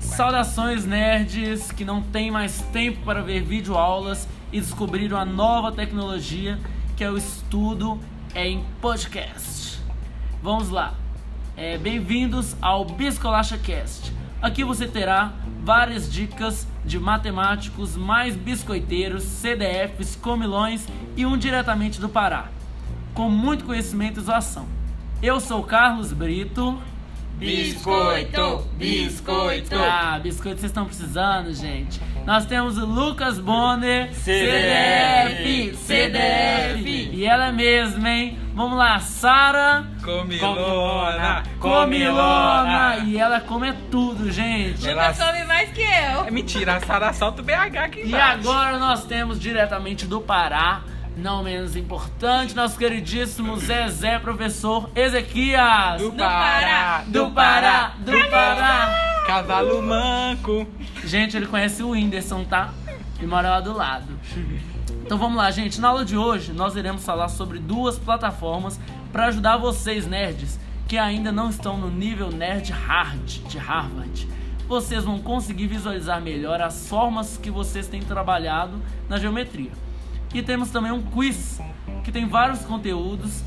Saudações nerds que não têm mais tempo para ver videoaulas e descobriram a nova tecnologia que é o estudo em podcast. Vamos lá. É, Bem-vindos ao Biscolacha Cast. Aqui você terá várias dicas de matemáticos mais biscoiteiros, CDFs, comilões e um diretamente do Pará, com muito conhecimento e zoação. Eu sou Carlos Brito. Biscoito, biscoito. Ah, biscoito vocês estão precisando, gente. Nós temos o Lucas Bonner, CDF, CDF. E ela mesma, hein? Vamos lá, Sara Comilona, Comilona. E ela come tudo, gente. Ela- come mais que eu. É mentira, a Sara solta o BH aqui E embaixo. agora nós temos diretamente do Pará, não menos importante, nosso queridíssimo Zezé, professor Ezequias. Do Do Pará, Do Pará, do Pará. Cavalo manco. Gente, ele conhece o Whindersson, tá? E mora lá do lado. Então vamos lá, gente. Na aula de hoje, nós iremos falar sobre duas plataformas para ajudar vocês, nerds, que ainda não estão no nível nerd hard de Harvard. Vocês vão conseguir visualizar melhor as formas que vocês têm trabalhado na geometria. E temos também um quiz que tem vários conteúdos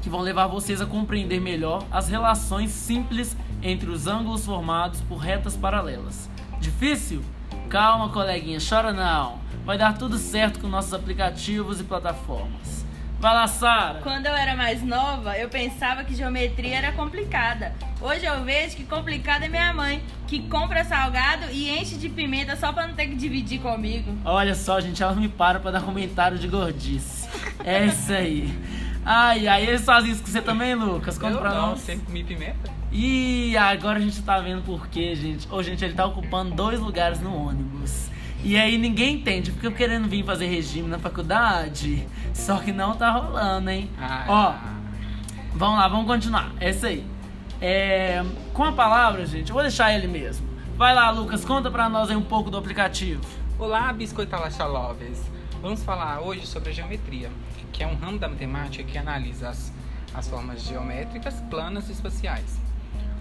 que vão levar vocês a compreender melhor as relações simples entre os ângulos formados por retas paralelas. Difícil? Calma, coleguinha, chora não. Vai dar tudo certo com nossos aplicativos e plataformas. Vai lá, Sara. Quando eu era mais nova, eu pensava que geometria era complicada. Hoje eu vejo que complicada é minha mãe, que compra salgado e enche de pimenta só pra não ter que dividir comigo. Olha só, gente, ela me para pra dar comentário de gordice. É isso aí. Ai, ai, eles fazem isso com você também, Lucas? Conta Eu pra não, nós. sempre comi pimenta. E agora a gente tá vendo por quê, gente. Ô, gente, ele tá ocupando dois lugares no ônibus. E aí ninguém entende, porque eu querendo vir fazer regime na faculdade. Só que não tá rolando, hein? Ah, Ó, vamos lá, vamos continuar. É isso aí. É, com a palavra, gente, eu vou deixar ele mesmo. Vai lá, Lucas, conta pra nós aí um pouco do aplicativo. Olá, biscoitalacha lovers. Vamos falar hoje sobre a geometria, que é um ramo da matemática que analisa as, as formas geométricas, planas e espaciais,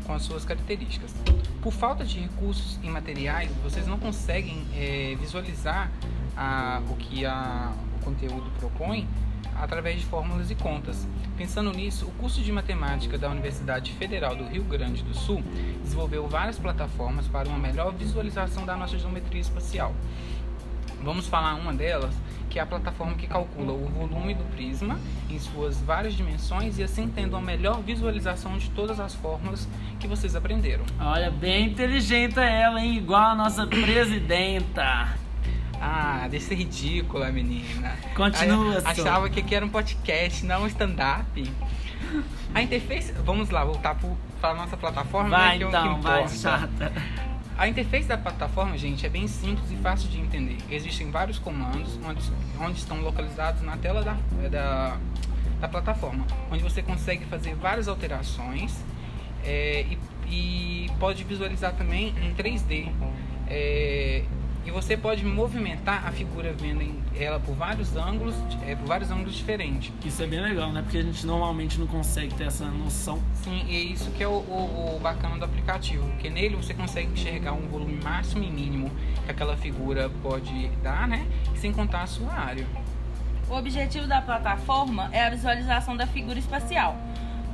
com as suas características. Por falta de recursos e materiais, vocês não conseguem eh, visualizar a- o que a- o conteúdo propõe através de fórmulas e contas. Pensando nisso, o curso de matemática da Universidade Federal do Rio Grande do Sul desenvolveu várias plataformas para uma melhor visualização da nossa geometria espacial. Vamos falar uma delas, que é a plataforma que calcula o volume do prisma em suas várias dimensões e assim tendo uma melhor visualização de todas as fórmulas que vocês aprenderam. Olha, bem inteligente ela, hein? Igual a nossa presidenta. Ah, deixa ser ridícula, menina. Continua, Sol. Achava que aqui era um podcast, não um stand-up. A interface. Vamos lá, voltar para a nossa plataforma. né, Vai é que então, vai, importa. chata. A interface da plataforma, gente, é bem simples e fácil de entender. Existem vários comandos onde, onde estão localizados na tela da, da, da plataforma, onde você consegue fazer várias alterações é, e, e pode visualizar também em 3D. É, e você pode movimentar a figura vendo ela por vários ângulos, é, por vários ângulos diferentes. Isso é bem legal, né? Porque a gente normalmente não consegue ter essa noção. Sim, e é isso que é o, o- o bacana do aplicativo, porque nele você consegue enxergar um volume máximo e mínimo que aquela figura pode dar, né? Sem contar a sua área. O objetivo da plataforma é a visualização da figura espacial.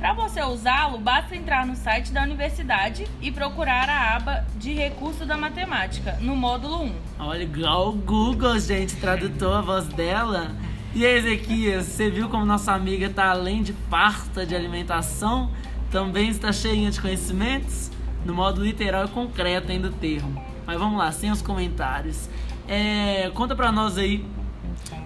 Para você usá-lo, basta entrar no site da universidade e procurar a aba de recurso da matemática, no módulo 1. Olha, igual o Google, gente, tradutor a voz dela. E aí, Ezequias, você viu como nossa amiga tá além de farta de alimentação, também está cheinha de conhecimentos? No modo literal e concreto ainda do termo. Mas vamos lá, sem os comentários. É, conta pra nós aí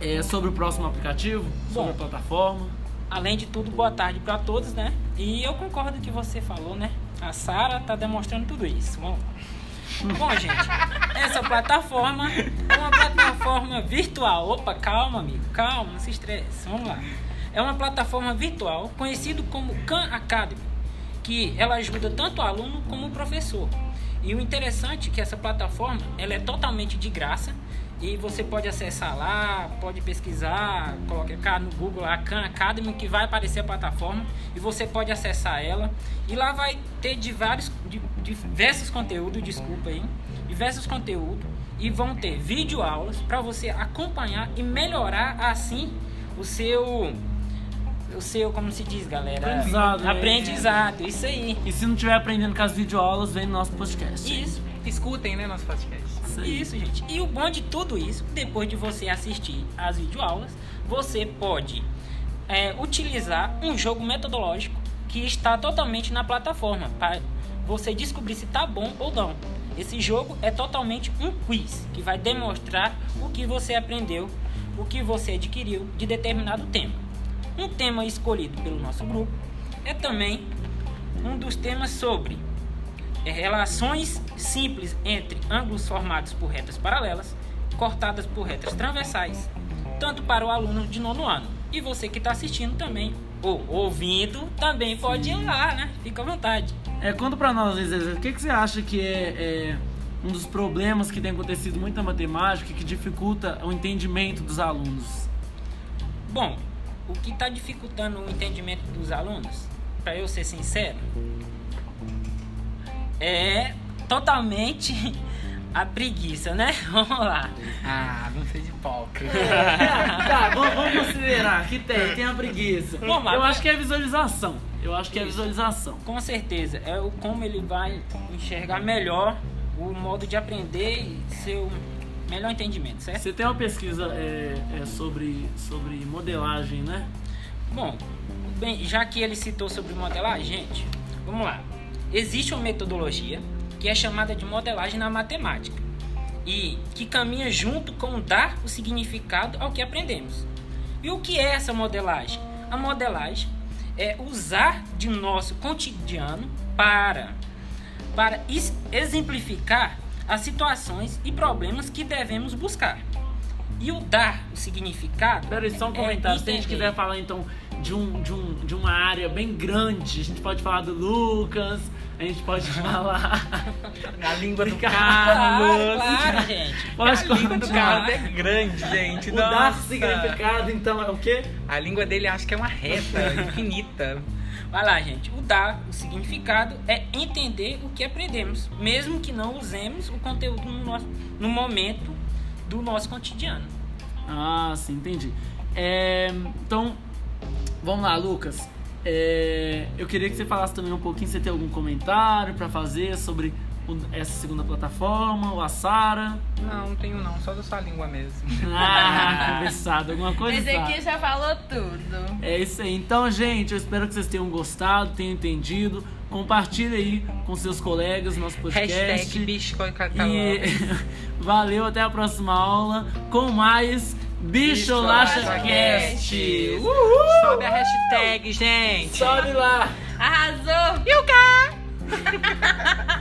é, sobre o próximo aplicativo, sobre a Bom. plataforma. Além de tudo, boa tarde para todos, né? E eu concordo que você falou, né? A Sara tá demonstrando tudo isso. Lá. Bom, gente, essa plataforma é uma plataforma virtual. Opa, calma, amigo, calma, não se estresse. Vamos lá. É uma plataforma virtual conhecido como Khan Academy, que ela ajuda tanto o aluno como o professor. E o interessante é que essa plataforma ela é totalmente de graça E você pode acessar lá, pode pesquisar, colocar no Google a Khan Academy que vai aparecer a plataforma e você pode acessar ela. E lá vai ter diversos, diversos conteúdos, desculpa aí, diversos conteúdos e vão ter vídeo aulas para você acompanhar e melhorar assim o seu o seu, como se diz, galera? Aprendizado, né? Aprendizado, isso aí. E se não estiver aprendendo com as videoaulas, vem no nosso podcast. Isso. Escutem, né, nosso podcast. Isso aí. Isso, gente. E o bom de tudo isso, depois de você assistir as videoaulas, você pode é, utilizar um jogo metodológico que está totalmente na plataforma para você descobrir se está bom ou não. Esse jogo é totalmente um quiz que vai demonstrar o que você aprendeu, o que você adquiriu de determinado tema. Um tema escolhido pelo nosso grupo é também um dos temas sobre relações simples entre ângulos formados por retas paralelas, cortadas por retas transversais, tanto para o aluno de nono ano. E você que está assistindo também, ou ouvindo, também pode ir lá, né? Fica à vontade. É, conta pra nós, Zezé, o que, que você acha que é, é um dos problemas que tem acontecido muito na matemática e que dificulta o entendimento dos alunos? Bom, o que está dificultando o entendimento dos alunos, para eu ser sincero, é totalmente a preguiça, né? Vamos lá. Ah, não sei de hipócrita. tá, vamos, vamos considerar que tem, tem a preguiça. Vamos lá, Eu acho que é visualização. Eu acho que é visualização. Com certeza, é o como ele vai enxergar melhor o modo de aprender e seu melhor entendimento, certo? Você tem uma pesquisa é, é, sobre, sobre modelagem, né? Bom, bem, já que ele citou sobre modelagem, gente, vamos lá. Existe uma metodologia que é chamada de modelagem na matemática e que caminha junto com dar o significado ao que aprendemos. E o que é essa modelagem? A modelagem é usar de nosso cotidiano para para exemplificar as situações e problemas que devemos buscar. E o dar o significado. Pera aí, só um é comentário. Se a gente quiser falar então de, um, de, um, de uma área bem grande, a gente pode falar do Lucas, a gente pode falar. A língua do Carlos. Claro, claro, gente. Pode a língua do. Carlos é grande, gente. O dar Nossa. significado, então, é o quê? A língua dele acho que é uma reta infinita. Vai lá, gente. O dar, o significado, é entender o que aprendemos, mesmo que não usemos o conteúdo no, nosso, no momento do nosso cotidiano. Ah, sim, entendi. É, então, vamos lá, Lucas. É, eu queria que você falasse também um pouquinho, você tem algum comentário pra fazer sobre o- essa segunda plataforma, ou a Sara. Não, não tenho não, só da sua língua mesmo. Ah, conversado, alguma coisa? Esse aqui já falou tudo. É isso aí. Então, gente, eu espero que vocês tenham gostado, tenham entendido. Compartilhe aí com seus colegas nosso podcast. Hashtag bicho E valeu, até a próxima aula com mais Bicho, Bicho Lacha Cast! Uhul. Sobe a hashtag, gente! Sobe lá! Arrasou! Yuka!